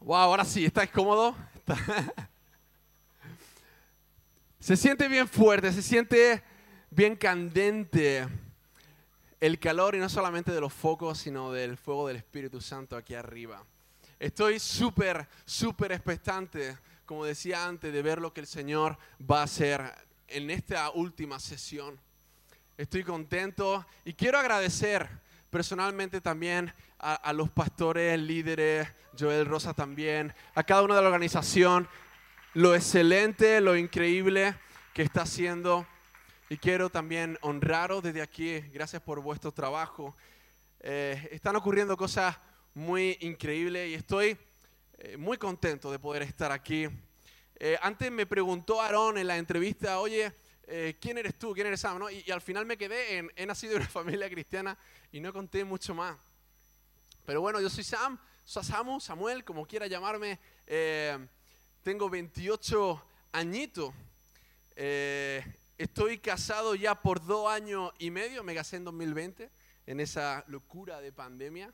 Wow, ahora sí, ¿estáis cómodo? Se siente bien fuerte, se siente bien candente el calor y no solamente de los focos, sino del fuego del Espíritu Santo aquí arriba. Estoy súper, súper expectante, como decía antes, de ver lo que el Señor va a hacer en esta última sesión. Estoy contento y quiero agradecer personalmente también a, los pastores, líderes, Joel Rosa también, a cada uno de la organización, lo excelente, lo increíble que está haciendo. Y quiero también honraros desde aquí. Gracias por vuestro trabajo. Eh, están ocurriendo cosas muy increíbles y estoy eh, muy contento de poder estar aquí. Eh, antes me preguntó Aarón en la entrevista, oye, ¿quién eres tú? ¿Quién eres Sam? Y, y, al final me quedé en, he nacido en una familia cristiana y no conté mucho más. Pero bueno, yo soy Sam, soy Samu, Samuel, como quiera llamarme. tengo 28 añitos. Eh, estoy casado ya por dos años y medio, me casé en 2020, en esa locura de pandemia.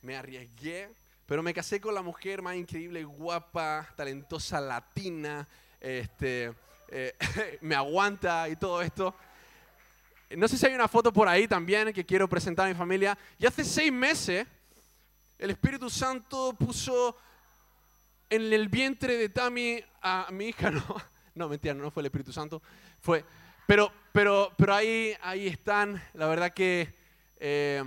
Me arriesgué, pero me casé con la mujer más increíble, guapa, talentosa, latina, este, eh, me aguanta y todo esto. No sé si hay una foto por ahí también que quiero presentar a mi familia. Y hace seis meses el Espíritu Santo puso en el vientre de Tami a mi hija, ¿no? No, mentira, no fue el Espíritu Santo. Fue, pero, pero, pero ahí, ahí están. La verdad que eh,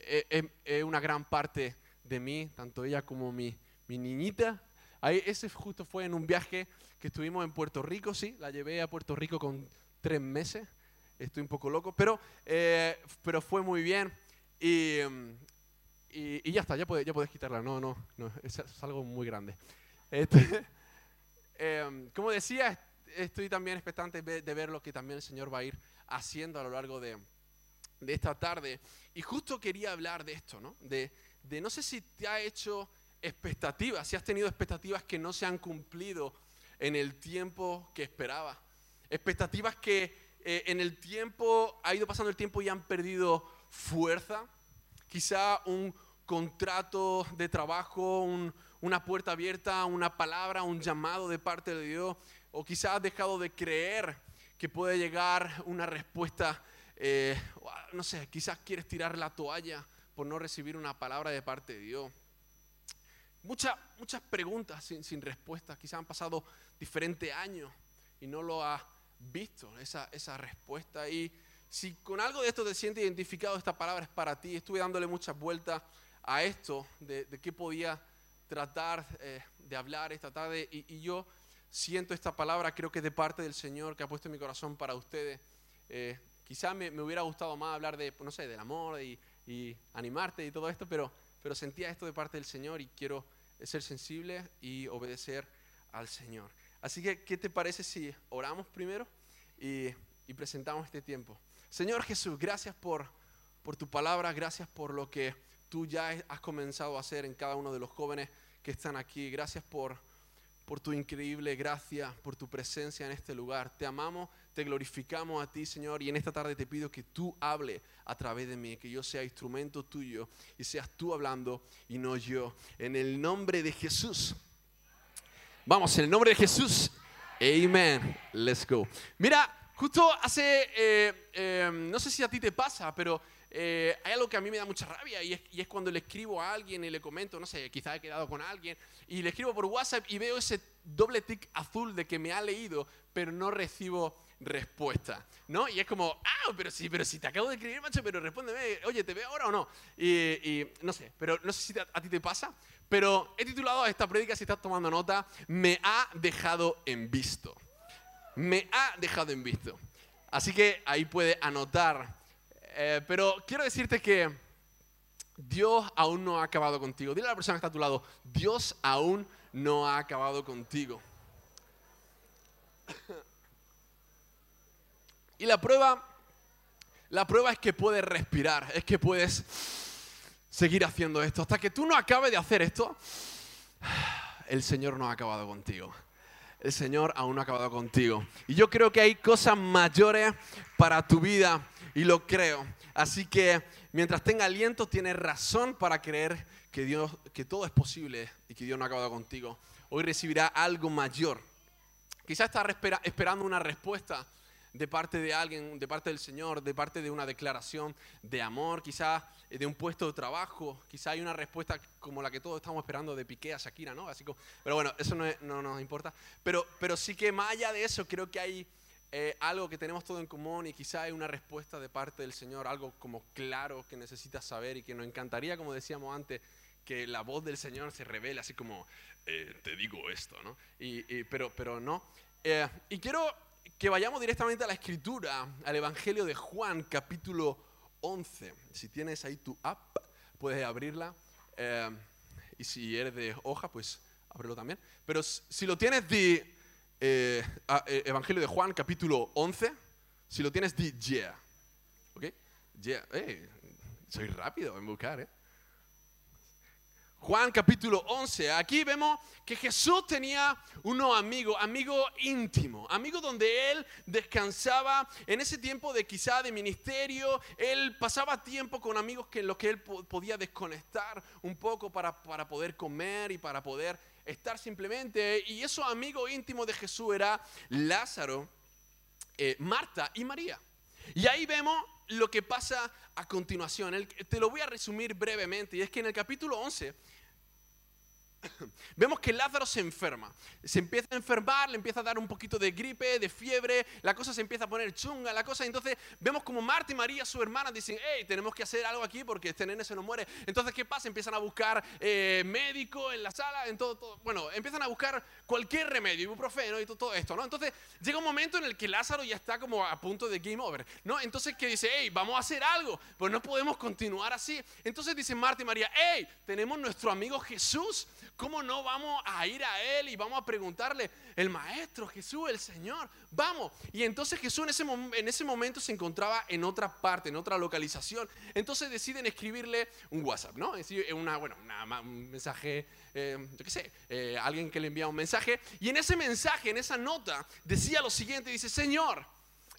eh, es una gran parte de mí, tanto ella como mi, mi niñita. Ahí, ese justo fue en un viaje que estuvimos en Puerto Rico, sí. La llevé a Puerto Rico con tres meses. Estoy un poco loco, pero, eh, pero fue muy bien. Y, y, ya está, ya puedes, ya puedes quitarla. No, no, no, es, algo muy grande. Este, Em, como decía, estoy también expectante de ver lo que también el Señor va a ir haciendo a lo largo de, esta tarde. Y justo quería hablar de esto, ¿no? De, no sé si te ha hecho expectativas, si has tenido expectativas que no se han cumplido en el tiempo que esperaba. Expectativas que eh, en el tiempo, ha ido pasando el tiempo y han perdido fuerza. Quizá un contrato de trabajo, un, una puerta abierta, una palabra, un llamado de parte de Dios, o quizás has dejado de creer que puede llegar una respuesta, eh, no sé, quizás quieres tirar la toalla por no recibir una palabra de parte de Dios. Muchas, muchas preguntas sin, sin respuesta, quizás han pasado diferentes años y no lo has visto, esa, esa respuesta. Y si con algo de esto te sientes identificado, esta palabra es para ti. Estuve dándole muchas vueltas a esto, de, qué podía tratar eh, de hablar esta tarde y, yo siento esta palabra, creo que es de parte del Señor que ha puesto en mi corazón para ustedes. Eh, quizá me, hubiera gustado más hablar de, no sé, del amor y, animarte y todo esto, pero, pero sentía esto de parte del Señor y quiero ser sensible y obedecer al Señor. Así que, ¿qué te parece si oramos primero y, y presentamos este tiempo? Señor Jesús, gracias por, por tu palabra, gracias por lo que tú ya has comenzado a hacer en cada uno de los jóvenes que están aquí. Gracias por, por tu increíble gracia, por tu presencia en este lugar. Te amamos, te glorificamos a ti, Señor, y en esta tarde te pido que tú hable a través de mí, que yo sea instrumento tuyo y seas tú hablando y no yo. En el nombre de Jesús. Vamos, en el nombre de Jesús. Amen. Let's go. Mira, justo hace, eh, eh, no sé si a ti te pasa, pero eh, hay algo que a mí me da mucha rabia y es, cuando le escribo a alguien y le comento, no sé, quizá he quedado con alguien, y le escribo por WhatsApp y veo ese doble tick azul de que me ha leído, pero no recibo respuesta, ¿no? Y es como, ah, pero sí, pero si te acabo de escribir, macho, pero respóndeme, oye, ¿te veo ahora o no? Y, no sé, pero no sé si a, ti te pasa, pero he titulado esta prédica, si estás tomando nota, me ha dejado en visto. Me ha dejado en visto. Así que ahí puede anotar eh, pero quiero decirte que Dios aún no ha acabado contigo. Dile a la persona que está a tu lado, Dios aún no ha acabado contigo. Y la prueba, la prueba es que puedes respirar, es que puedes seguir haciendo esto. Hasta que tú no acabes de hacer esto, el Señor no ha acabado contigo. El Señor aún no ha acabado contigo. Y yo creo que hay cosas mayores para tu vida y lo creo. Así que mientras tenga aliento, tiene razón para creer que, Dios, que todo es posible y que Dios no ha acabado contigo, hoy recibirá algo mayor. Quizás estás esperando una respuesta de parte de alguien, de parte del Señor, de parte de una declaración de amor, quizás de un puesto de trabajo, quizás hay una respuesta como la que todos estamos esperando de Piqué a Shakira, ¿no? Así pero bueno, eso no, no, nos importa. Pero, pero sí que más allá de eso, creo que hay eh, algo que tenemos todo en común y quizá hay una respuesta de parte del Señor, algo como claro que necesitas saber y que nos encantaría, como decíamos antes, que la voz del Señor se revele así como, eh, te digo esto, ¿no? Y, pero, pero no. Eh, y quiero que vayamos directamente a la escritura, al Evangelio de Juan, capítulo 11. Si tienes ahí tu app, puedes abrirla. y si eres de hoja, pues ábrelo también. Pero si lo tienes de eh, eh, Evangelio de Juan, capítulo 11. Si lo tienes, di yeah. ¿Ok? Yeah. soy rápido en buscar, ¿eh? Juan capítulo 11. Aquí vemos que Jesús tenía unos amigos, amigo íntimo, amigo donde él descansaba en ese tiempo de quizá de ministerio. Él pasaba tiempo con amigos que en los que él podía desconectar un poco para, para poder comer y para poder estar simplemente. Y esos amigos íntimos de Jesús era Lázaro, eh, Marta y María. Y ahí vemos lo que pasa a continuación. te lo voy a resumir brevemente. Y es que en el capítulo 11 Vemos que Lázaro se enferma, se empieza a enfermar, le empieza a dar un poquito de gripe, de fiebre, la cosa se empieza a poner chunga, la cosa, entonces vemos como Marta y María, su hermana, dicen, hey, tenemos que hacer algo aquí porque este nene se nos muere. Entonces, ¿qué pasa? Empiezan a buscar eh, médico en la sala, en todo, todo, bueno, empiezan a buscar cualquier remedio, ibuprofeno y todo, esto, ¿no? Entonces, llega un momento en el que Lázaro ya está como a punto de game over, ¿no? Entonces, ¿qué dice? Hey, vamos a hacer algo, pues no podemos continuar así. Entonces dicen Marta y María, hey, tenemos nuestro amigo Jesús, ¿Cómo no vamos a ir a Él y vamos a preguntarle, el Maestro, Jesús, el Señor? Vamos. Y entonces Jesús en ese, en ese momento se encontraba en otra parte, en otra localización. Entonces deciden escribirle un WhatsApp, ¿no? Es una, bueno, un mensaje, eh, yo qué sé, eh, alguien que le envía un mensaje. Y en ese mensaje, en esa nota, decía lo siguiente, dice, Señor,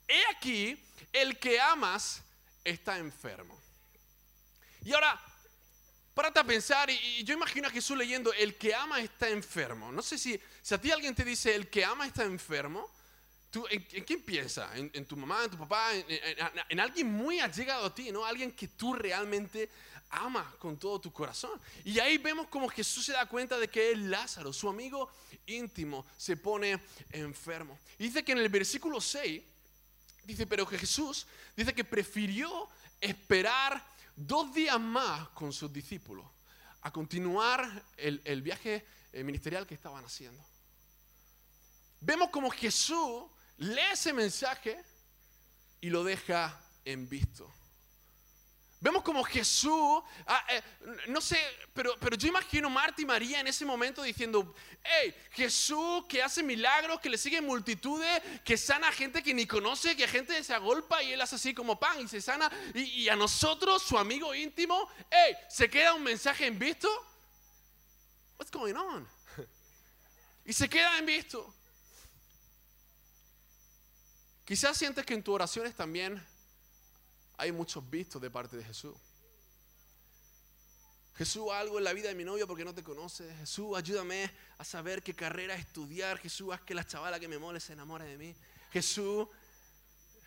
he aquí, el que amas está enfermo. Y ahora, Párate a pensar, y, yo imagino a Jesús leyendo, el que ama está enfermo. No sé si, si a ti alguien te dice, el que ama está enfermo, ¿tú, en, quién piensas? ¿En, tu mamá, en tu papá? En, alguien muy allegado a ti, ¿no? Alguien que tú realmente amas con todo tu corazón. Y ahí vemos como Jesús se da cuenta de que Lázaro, su amigo íntimo, se pone enfermo. Y dice que en el versículo 6, dice, pero que Jesús dice que prefirió esperar dos días más con sus discípulos a continuar el, viaje eh, ministerial que estaban haciendo. Vemos como Jesús lee ese mensaje y lo deja en visto. Vemos como Jesús, ah, eh, no sé, pero, pero yo imagino Marta y María en ese momento diciendo, hey, Jesús que hace milagros, que le sigue multitudes, que sana a gente que ni conoce, que a gente se agolpa y él hace así como pan y se sana. Y, a nosotros, su amigo íntimo, hey, se queda un mensaje en visto. What's going on? Y se queda en visto. Quizás sientes que en tus oraciones también hay muchos vistos de parte de Jesús. Jesús, algo en la vida de mi novia porque no te conoce. Jesús, ayúdame a saber qué carrera estudiar. Jesús, haz que la chavala que me mole se enamore de mí. Jesús,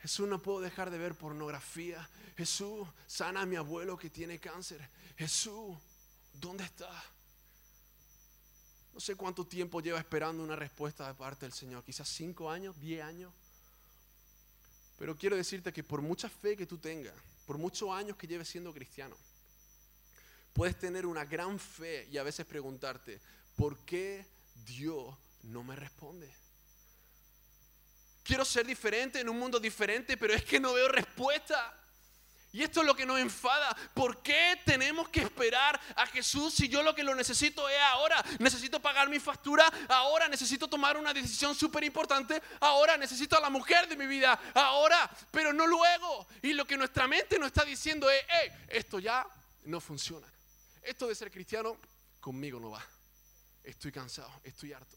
Jesús, no puedo dejar de ver pornografía. Jesús, sana a mi abuelo que tiene cáncer. Jesús, ¿dónde está? No sé cuánto tiempo lleva esperando una respuesta de parte del Señor. Quizás cinco años, diez años. Pero quiero decirte que por mucha fe que tú tengas, por muchos años que lleves siendo cristiano, puedes tener una gran fe y a veces preguntarte, ¿por qué Dios no me responde? Quiero ser diferente en un mundo diferente, pero es que no veo respuesta. Y esto es lo que nos enfada. ¿Por qué tenemos que esperar a Jesús si yo lo que lo necesito es ahora? Necesito pagar mi factura ahora, necesito tomar una decisión súper importante ahora, necesito a la mujer de mi vida ahora, pero no luego. Y lo que nuestra mente nos está diciendo es, hey, esto ya no funciona. Esto de ser cristiano conmigo no va. Estoy cansado, estoy harto.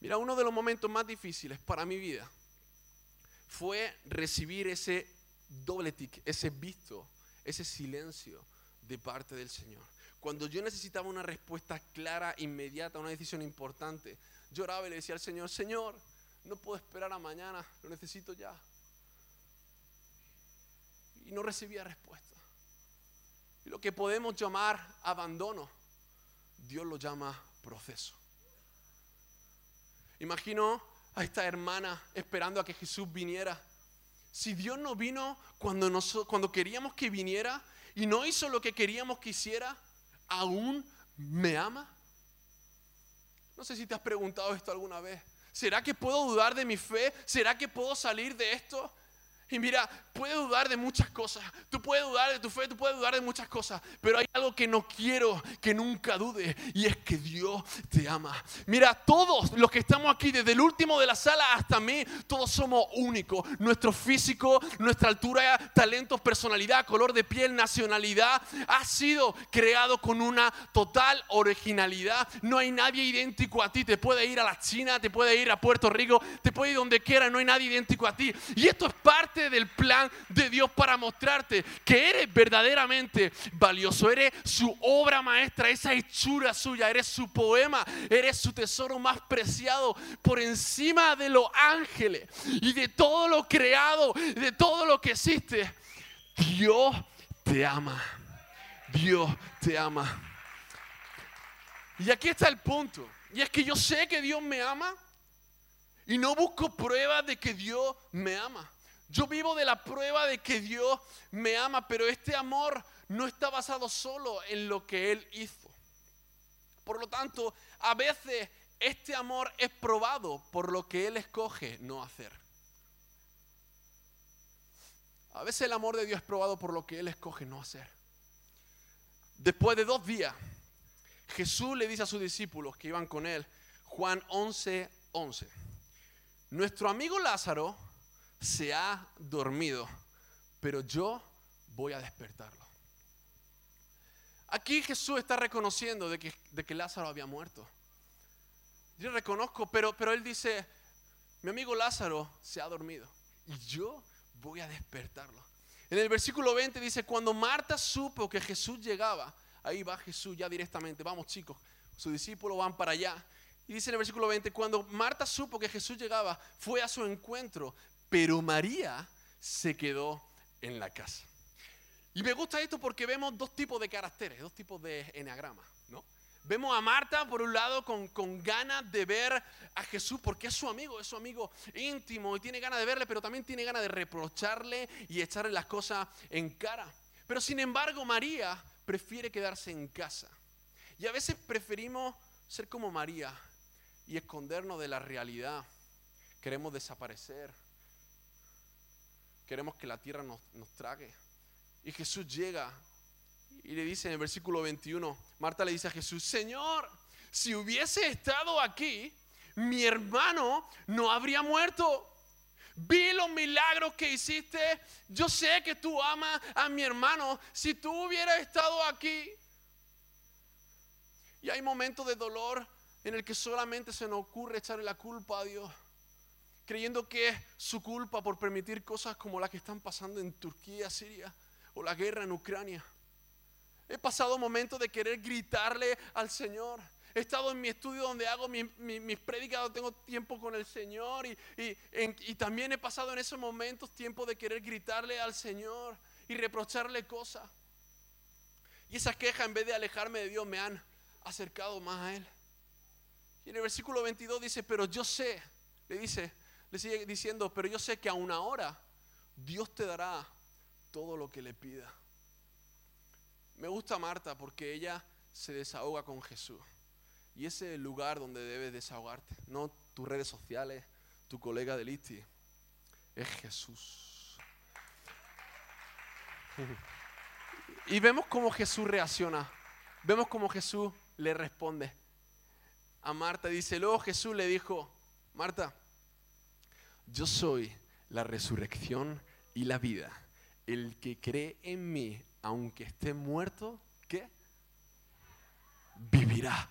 Mira, uno de los momentos más difíciles para mi vida fue recibir ese doble tic, ese visto, ese silencio de parte del Señor. cuando yo necesitaba una respuesta clara, inmediata, una decisión importante, lloraba y le decía al Señor, Señor, no puedo esperar a mañana, lo necesito ya. Y no recibía respuesta. Lo que podemos llamar abandono, Dios lo llama proceso. Imagino a esta hermana esperando a que Jesús viniera. Si Dios no vino cuando, cuando queríamos que viniera y no hizo lo que queríamos que hiciera, ¿aún me ama? No sé si te has preguntado esto alguna vez. ¿Será que puedo dudar de mi fe? ¿Será que puedo salir de esto? Y mira, puedes dudar de muchas cosas. Tú puedes dudar de tu fe, tú puedes dudar de muchas cosas. Pero hay algo que no quiero que nunca dude. Y es que Dios te ama. Mira, todos los que estamos aquí, desde el último de la sala hasta mí, todos somos únicos. Nuestro físico, nuestra altura, talentos, personalidad, color de piel, nacionalidad, ha sido creado con una total originalidad. No hay nadie idéntico a ti. Te puede ir a la China, te puede ir a Puerto Rico, te puede ir donde quiera. No hay nadie idéntico a ti. Y esto es parte del plan de Dios para mostrarte que eres verdaderamente valioso. Eres su obra maestra, esa hechura suya, eres su poema, eres su tesoro más preciado por encima de los ángeles y de todo lo creado, de todo lo que existe. Dios te ama. Dios te ama. Y aquí está el punto. Y es que yo sé que Dios me ama y no busco pruebas de que Dios me ama. Yo vivo de la prueba de que Dios me ama, pero este amor no está basado solo en lo que Él hizo. Por lo tanto, a veces este amor es probado por lo que Él escoge no hacer. A veces el amor de Dios es probado por lo que Él escoge no hacer. Después de dos días, Jesús le dice a sus discípulos que iban con Él, Juan 11, 11, nuestro amigo Lázaro se ha dormido, pero yo voy a despertarlo. Aquí Jesús está reconociendo de que, de que Lázaro había muerto. Yo reconozco, pero, pero él dice, mi amigo Lázaro se ha dormido y yo voy a despertarlo. En el versículo 20 dice, cuando Marta supo que Jesús llegaba, ahí va Jesús ya directamente, vamos chicos, sus discípulos van para allá. Y dice en el versículo 20, cuando Marta supo que Jesús llegaba, fue a su encuentro, pero María se quedó en la casa. Y me gusta esto porque vemos dos tipos de caracteres, dos tipos de eneagrama, ¿no? Vemos a Marta, por un lado, con, con, ganas de ver a Jesús, porque es su amigo, es su amigo íntimo y tiene ganas de verle, pero también tiene ganas de reprocharle y echarle las cosas en cara. Pero sin embargo, María prefiere quedarse en casa. Y a veces preferimos ser como María y escondernos de la realidad. Queremos desaparecer queremos que la tierra nos, trague. Y Jesús llega y le dice en el versículo 21, Marta le dice a Jesús, Señor, si hubiese estado aquí, mi hermano no habría muerto. Vi los milagros que hiciste. Yo sé que tú amas a mi hermano. Si tú hubieras estado aquí. Y hay momentos de dolor en el que solamente se nos ocurre echarle la culpa a Dios creyendo que es su culpa por permitir cosas como las que están pasando en Turquía, Siria o la guerra en Ucrania. He pasado momentos de querer gritarle al Señor. He estado en mi estudio donde hago mis, mis, prédicas, tengo tiempo con el Señor y, y también he pasado en esos momentos tiempo de querer gritarle al Señor y reprocharle cosas. Y esas quejas en vez de alejarme de Dios me han acercado más a Él. Y en el versículo 22 dice, pero yo sé, le dice, le sigue diciendo, pero yo sé que aún ahora Dios te dará todo lo que le pida. Me gusta Marta porque ella se desahoga con Jesús. Y ese es el lugar donde debes desahogarte. No tus redes sociales, tu colega de Listi. Es Jesús. Y vemos cómo Jesús reacciona. Vemos cómo Jesús le responde. A Marta dice, luego Jesús le dijo, Marta, yo soy la resurrección y la vida. El que cree en mí, aunque esté muerto, ¿qué? Vivirá.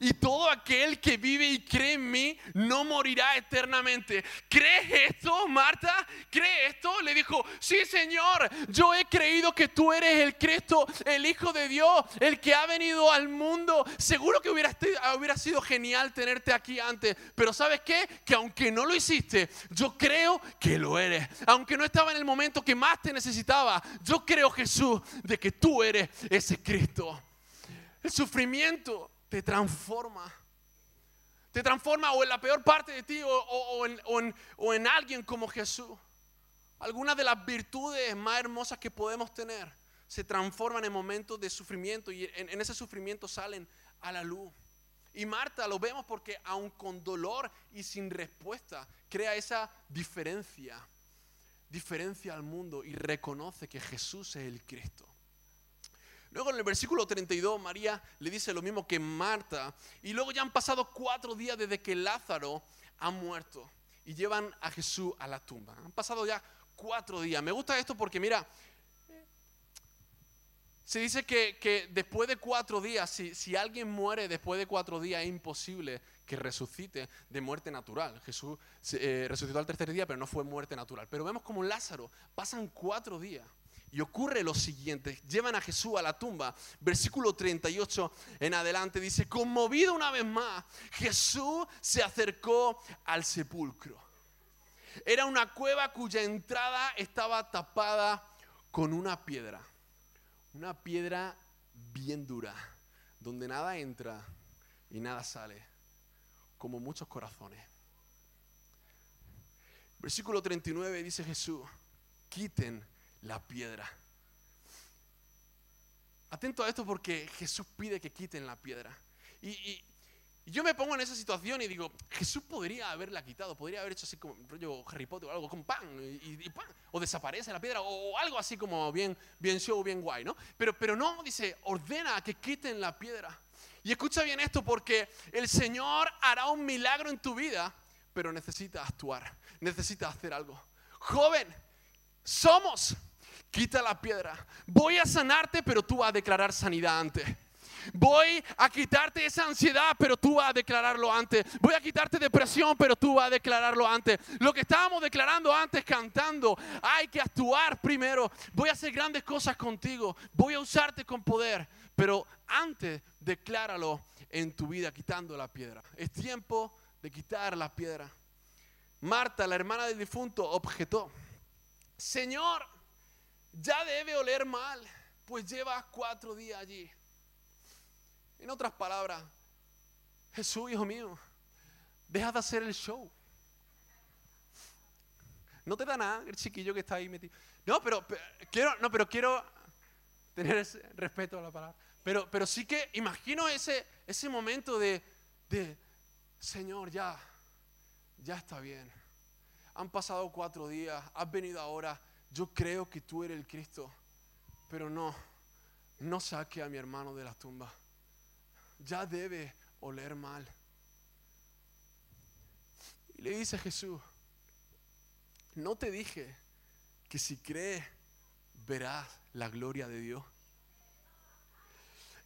Y todo aquel que vive y cree en mí no morirá eternamente. ¿Crees esto, Marta? ¿Cree esto? Le dijo, sí, Señor, yo he creído que tú eres el Cristo, el Hijo de Dios, el que ha venido al mundo. Seguro que hubiera, hubiera sido genial tenerte aquí antes, pero ¿sabes qué? Que aunque no lo hiciste, yo creo que lo eres. Aunque no estaba en el momento que más te necesitaba, yo creo, Jesús, de que tú eres ese Cristo. El sufrimiento te transforma. Te transforma o en la peor parte de ti o, en, alguien como Jesús. Algunas de las virtudes más hermosas que podemos tener se transforman en momentos de sufrimiento y en, ese sufrimiento salen a la luz. Y Marta lo vemos porque aun con dolor y sin respuesta, crea esa diferencia, diferencia al mundo y reconoce que Jesús es el Cristo. Luego en el versículo 32 María le dice lo mismo que Marta. Y luego ya han pasado cuatro días desde que Lázaro ha muerto. Y llevan a Jesús a la tumba. Han pasado ya cuatro días. Me gusta esto porque mira, se dice que, después de cuatro días, si, alguien muere después de cuatro días, es imposible que resucite de muerte natural. Jesús eh, resucitó al tercer día, pero no fue muerte natural. Pero vemos como Lázaro, pasan cuatro días y ocurre lo siguiente, llevan a Jesús a la tumba, versículo 38 en adelante dice, conmovido una vez más, Jesús se acercó al sepulcro. Era una cueva cuya entrada estaba tapada con una piedra, una piedra bien dura, donde nada entra y nada sale, como muchos corazones. Versículo 39 dice Jesús, quiten la piedra. Atento a esto porque Jesús pide que quiten la piedra. Y, yo me pongo en esa situación y digo, Jesús podría haberla quitado, podría haber hecho así como rollo Harry Potter o algo, con pan, y, o desaparece la piedra, o, algo así como bien, bien show, bien guay, ¿no? Pero, pero no, dice, ordena que quiten la piedra. Y escucha bien esto porque el Señor hará un milagro en tu vida, pero necesita actuar, necesita hacer algo. Joven, somos quita la piedra. Voy a sanarte, pero tú vas a declarar sanidad antes. Voy a quitarte esa ansiedad, pero tú vas a declararlo antes. Voy a quitarte depresión, pero tú vas a declararlo antes. Lo que estábamos declarando antes cantando, hay que actuar primero. Voy a hacer grandes cosas contigo. Voy a usarte con poder, pero antes decláralo en tu vida quitando la piedra. Es tiempo de quitar la piedra. Marta, la hermana del difunto, objetó. Señor, ya debe oler mal, pues lleva cuatro días allí. En otras palabras, Jesús, hijo mío, deja de hacer el show. No te da nada el chiquillo que está ahí metido. No, pero, quiero, no, pero quiero tener ese respeto a la palabra. Pero, pero sí que imagino ese, ese momento de, de, Señor, ya, ya está bien. Han pasado cuatro días, has venido ahora, yo creo que tú eres el Cristo, pero no, no saque a mi hermano de la tumba. Ya debe oler mal. Y le dice Jesús, no te dije que si crees verás la gloria de Dios.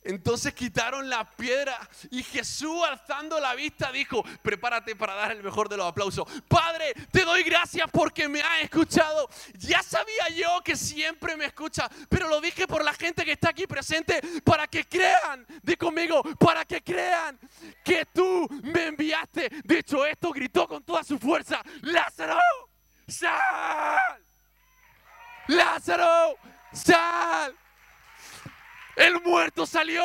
Entonces quitaron la piedra y Jesús alzando la vista dijo, prepárate para dar el mejor de los aplausos. Padre, te doy gracias porque me has escuchado. Ya sabía yo que siempre me escucha, pero lo dije por la gente que está aquí presente para que crean, de conmigo, para que crean que tú me enviaste. Dicho esto, gritó con toda su fuerza, Lázaro, sal. Lázaro, sal. El muerto salió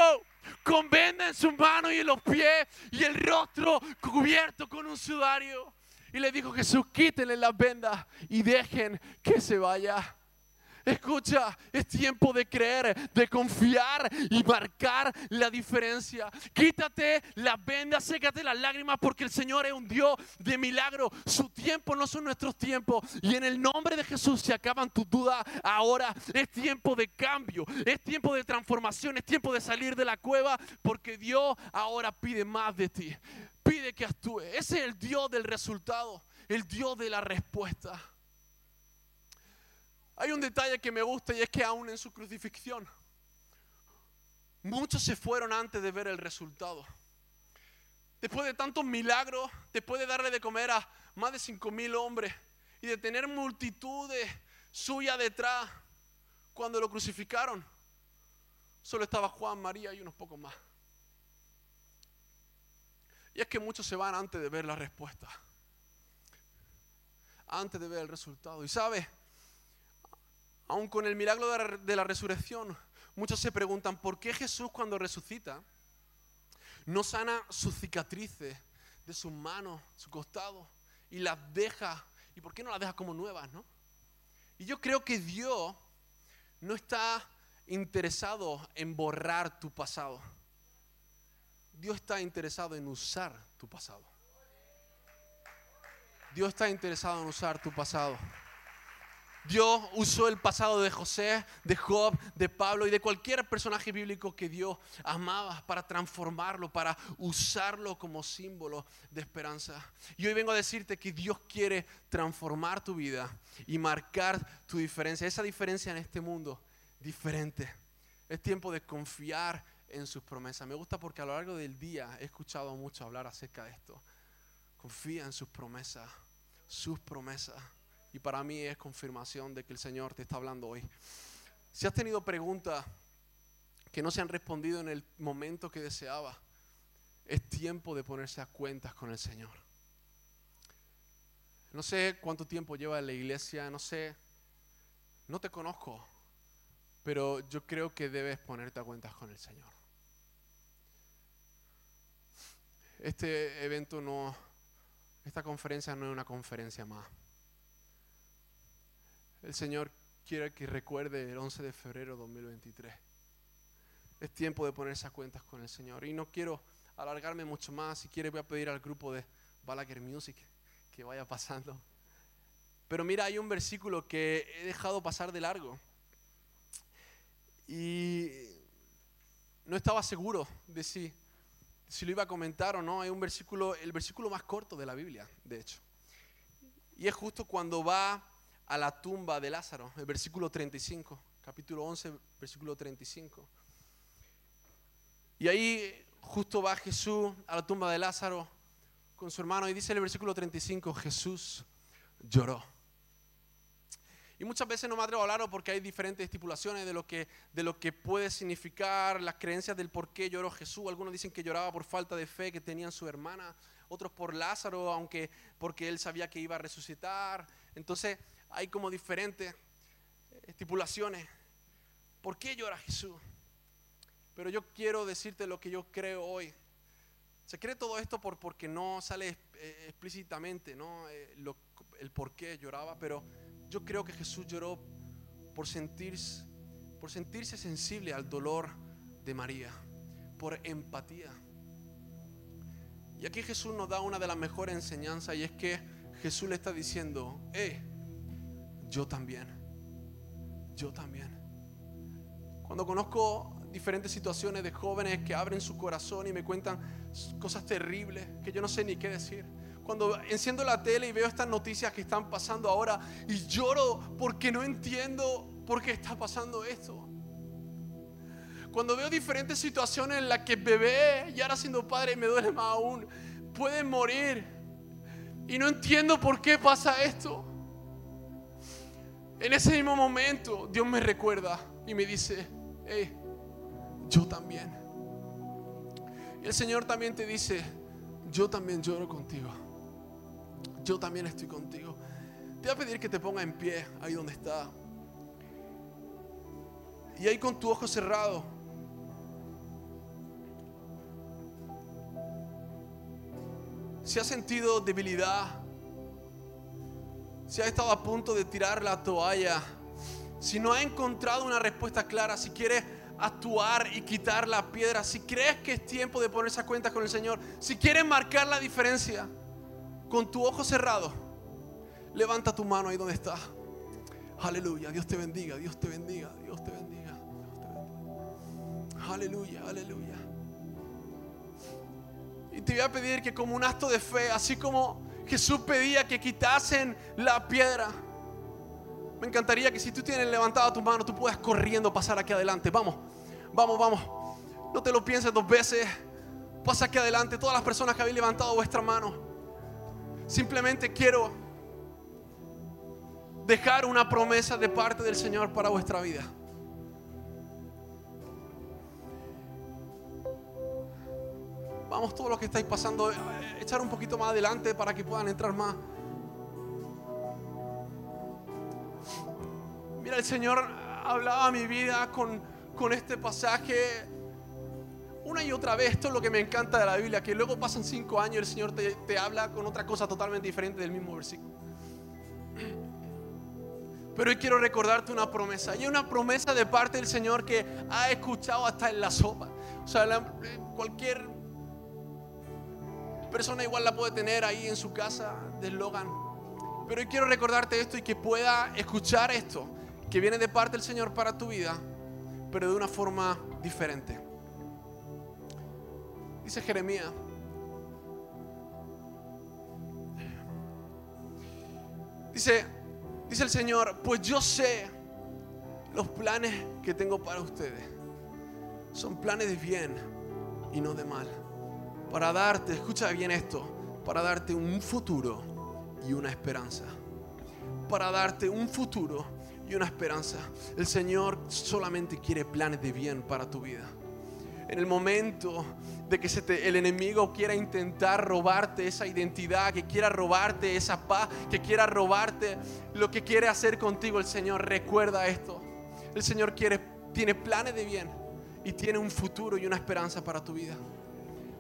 con venda en sus manos y en los pies y el rostro cubierto con un sudario. Y le dijo Jesús, quítenle las vendas y dejen que se vaya. Escucha, es tiempo de creer, de confiar y marcar la diferencia. Quítate las vendas, sécate las lágrimas porque el Señor es un Dios de milagro. Su tiempo no son nuestros tiempos. Y en el nombre de Jesús se acaban tus dudas ahora. Es tiempo de cambio, es tiempo de transformación, es tiempo de salir de la cueva porque Dios ahora pide más de ti. Pide que actúe. Ese es el Dios del resultado, el Dios de la respuesta. Hay un detalle que me gusta y es que aún en su crucifixión, muchos se fueron antes de ver el resultado. después de tantos milagros, después de darle de comer a más de cinco mil hombres y de tener multitudes suyas detrás, cuando lo crucificaron, solo estaba Juan, María y unos pocos más. Y es que muchos se van antes de ver la respuesta, antes de ver el resultado. Y sabe, aun con el milagro de la resurrección, muchos se preguntan, ¿por qué Jesús cuando resucita no sana sus cicatrices de sus manos, su costado, y las deja? ¿Y por qué no las deja como nuevas, no? Y yo creo que Dios no está interesado en borrar tu pasado. Dios está interesado en usar tu pasado. Dios está interesado en usar tu pasado. Dios usó el pasado de José, de Job, de Pablo y de cualquier personaje bíblico que Dios amaba para transformarlo, para usarlo como símbolo de esperanza. Y hoy vengo a decirte que Dios quiere transformar tu vida y marcar tu diferencia, esa diferencia en este mundo diferente. Es tiempo de confiar en sus promesas. Me gusta porque a lo largo del día he escuchado mucho hablar acerca de esto. Confía en sus promesas, sus promesas. Y para mí es confirmación de que el Señor te está hablando hoy. Si has tenido preguntas que no se han respondido en el momento que deseaba, es tiempo de ponerse a cuentas con el Señor. No sé cuánto tiempo lleva en la iglesia, no sé, no te conozco, pero yo creo que debes ponerte a cuentas con el Señor. Este evento no, esta conferencia no es una conferencia más. El Señor quiere que recuerde el 11 de febrero de 2023. Es tiempo de ponerse a cuentas con el Señor. Y no quiero alargarme mucho más. Si quiere voy a pedir al grupo de Balaguer Music que vaya pasando. Pero mira, hay un versículo que he dejado pasar de largo. Y no estaba seguro de si, si lo iba a comentar o no. Hay un versículo, el versículo más corto de la Biblia, de hecho. Y es justo cuando va a la tumba de Lázaro, el versículo 35, capítulo 11, versículo 35. Y ahí justo va Jesús a la tumba de Lázaro con su hermano y dice en el versículo 35, Jesús lloró. Y muchas veces no me atrevo a hablarlo porque hay diferentes estipulaciones de lo, que, de lo que puede significar las creencias del por qué lloró Jesús. Algunos dicen que lloraba por falta de fe que tenía en su hermana, otros por Lázaro, aunque porque él sabía que iba a resucitar. Entonces, hay como diferentes estipulaciones. ¿Por qué llora Jesús? Pero yo quiero decirte lo que yo creo hoy. Se cree todo esto por, porque no sale eh, explícitamente ¿no? Eh, el por qué lloraba, pero yo creo que Jesús lloró por sentirse, por sentirse sensible al dolor de María, por empatía. Y aquí Jesús nos da una de las mejores enseñanzas y es que Jesús le está diciendo, eh, yo también, yo también. Cuando conozco diferentes situaciones de jóvenes que abren su corazón y me cuentan cosas terribles que yo no sé ni qué decir. Cuando enciendo la tele y veo estas noticias que están pasando ahora y lloro porque no entiendo por qué está pasando esto. Cuando veo diferentes situaciones en las que bebé y ahora siendo padre me duele más aún, pueden morir y no entiendo por qué pasa esto. En ese mismo momento Dios me recuerda y me dice, hey, yo también. Y el Señor también te dice, yo también lloro contigo. Yo también estoy contigo. Te voy a pedir que te ponga en pie ahí donde está. Y ahí con tu ojo cerrado. Si has sentido debilidad, si ha estado a punto de tirar la toalla, si no ha encontrado una respuesta clara, si quiere actuar y quitar la piedra, si crees que es tiempo de ponerse a cuenta con el Señor, si quieres marcar la diferencia con tu ojo cerrado, levanta tu mano ahí donde está. Aleluya, Dios te bendiga, Dios te bendiga, Dios te bendiga, Dios te bendiga. Aleluya, aleluya. Y te voy a pedir que como un acto de fe, así como Jesús pedía que quitasen la piedra. Me encantaría que si tú tienes levantada tu mano, tú puedas corriendo pasar aquí adelante. Vamos, vamos, vamos. No te lo pienses dos veces. pasa aquí adelante, todas las personas que habéis levantado vuestra mano. Simplemente quiero dejar una promesa de parte del Señor para vuestra vida. Vamos, todos los que estáis pasando, eh, echar un poquito más adelante para que puedan entrar más. Mira, el Señor hablaba mi vida con, con este pasaje una y otra vez. Esto es lo que me encanta de la Biblia, que luego pasan cinco años y el Señor te, te habla con otra cosa totalmente diferente del mismo versículo. Pero hoy quiero recordarte una promesa. Y una promesa de parte del Señor que ha escuchado hasta en la sopa. O sea, cualquier persona igual la puede tener ahí en su casa de Logan. Pero hoy quiero recordarte esto y que pueda escuchar esto, que viene de parte del Señor para tu vida, pero de una forma diferente. Dice Jeremías. Dice, dice el Señor, pues yo sé los planes que tengo para ustedes. Son planes de bien y no de mal. Para darte, escucha bien esto, para darte un futuro y una esperanza. Para darte un futuro y una esperanza. El Señor solamente quiere planes de bien para tu vida en el momento de que el enemigo quiera intentar robarte esa identidad, que quiera robarte esa paz, que quiera robarte lo que quiere hacer contigo el Señor, recuerda esto. El Señor quiere, tiene planes de bien y tiene un futuro y una esperanza para tu vida.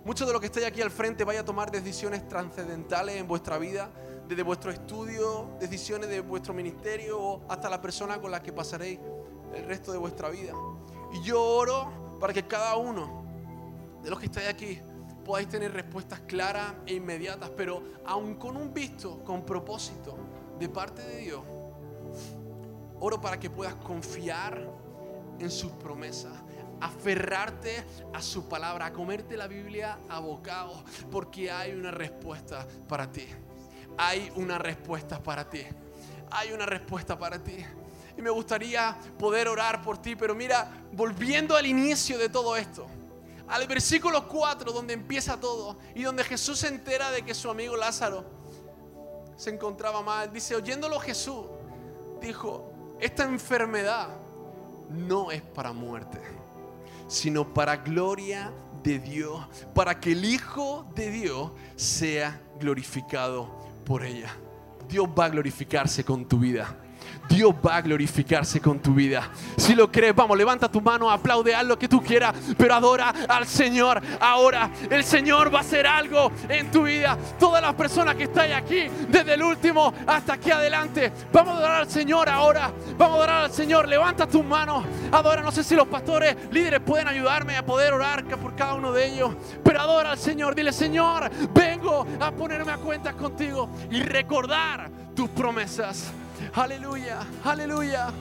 Muchos de los que estáis aquí al frente vaya a tomar decisiones trascendentales en vuestra vida, desde vuestro estudio, decisiones de vuestro ministerio hasta la persona con la que pasaréis el resto de vuestra vida. Y yo oro para que cada uno de los que estáis aquí podáis tener respuestas claras e inmediatas, pero aun con un visto, con propósito de parte de Dios, oro para que puedas confiar en sus promesas, aferrarte a su palabra, a comerte la Biblia a bocados, porque hay una respuesta para ti. Hay una respuesta para ti. Hay una respuesta para ti y me gustaría poder orar por ti. Pero mira, volviendo al inicio de todo esto, al versículo 4 donde empieza todo y donde Jesús se entera de que su amigo Lázaro se encontraba mal. Dice, oyéndolo Jesús, dijo, esta enfermedad no es para muerte, sino para gloria de Dios, para que el Hijo de Dios sea glorificado por ella. Dios va a glorificarse con tu vida. Dios va a glorificarse con tu vida. Si lo crees, vamos, levanta tu mano, aplaude, haz lo que tú quieras, pero adora al Señor. Ahora el Señor va a hacer algo en tu vida. Todas las personas que están aquí, desde el último hasta aquí adelante, vamos a adorar al Señor ahora. Vamos a adorar al Señor. Levanta tus manos, adora. No sé si los pastores, líderes pueden ayudarme a poder orar por cada uno de ellos, pero adora al Señor. Dile, Señor, vengo a ponerme a cuentas contigo y recordar tus promesas. Aleluya, aleluya.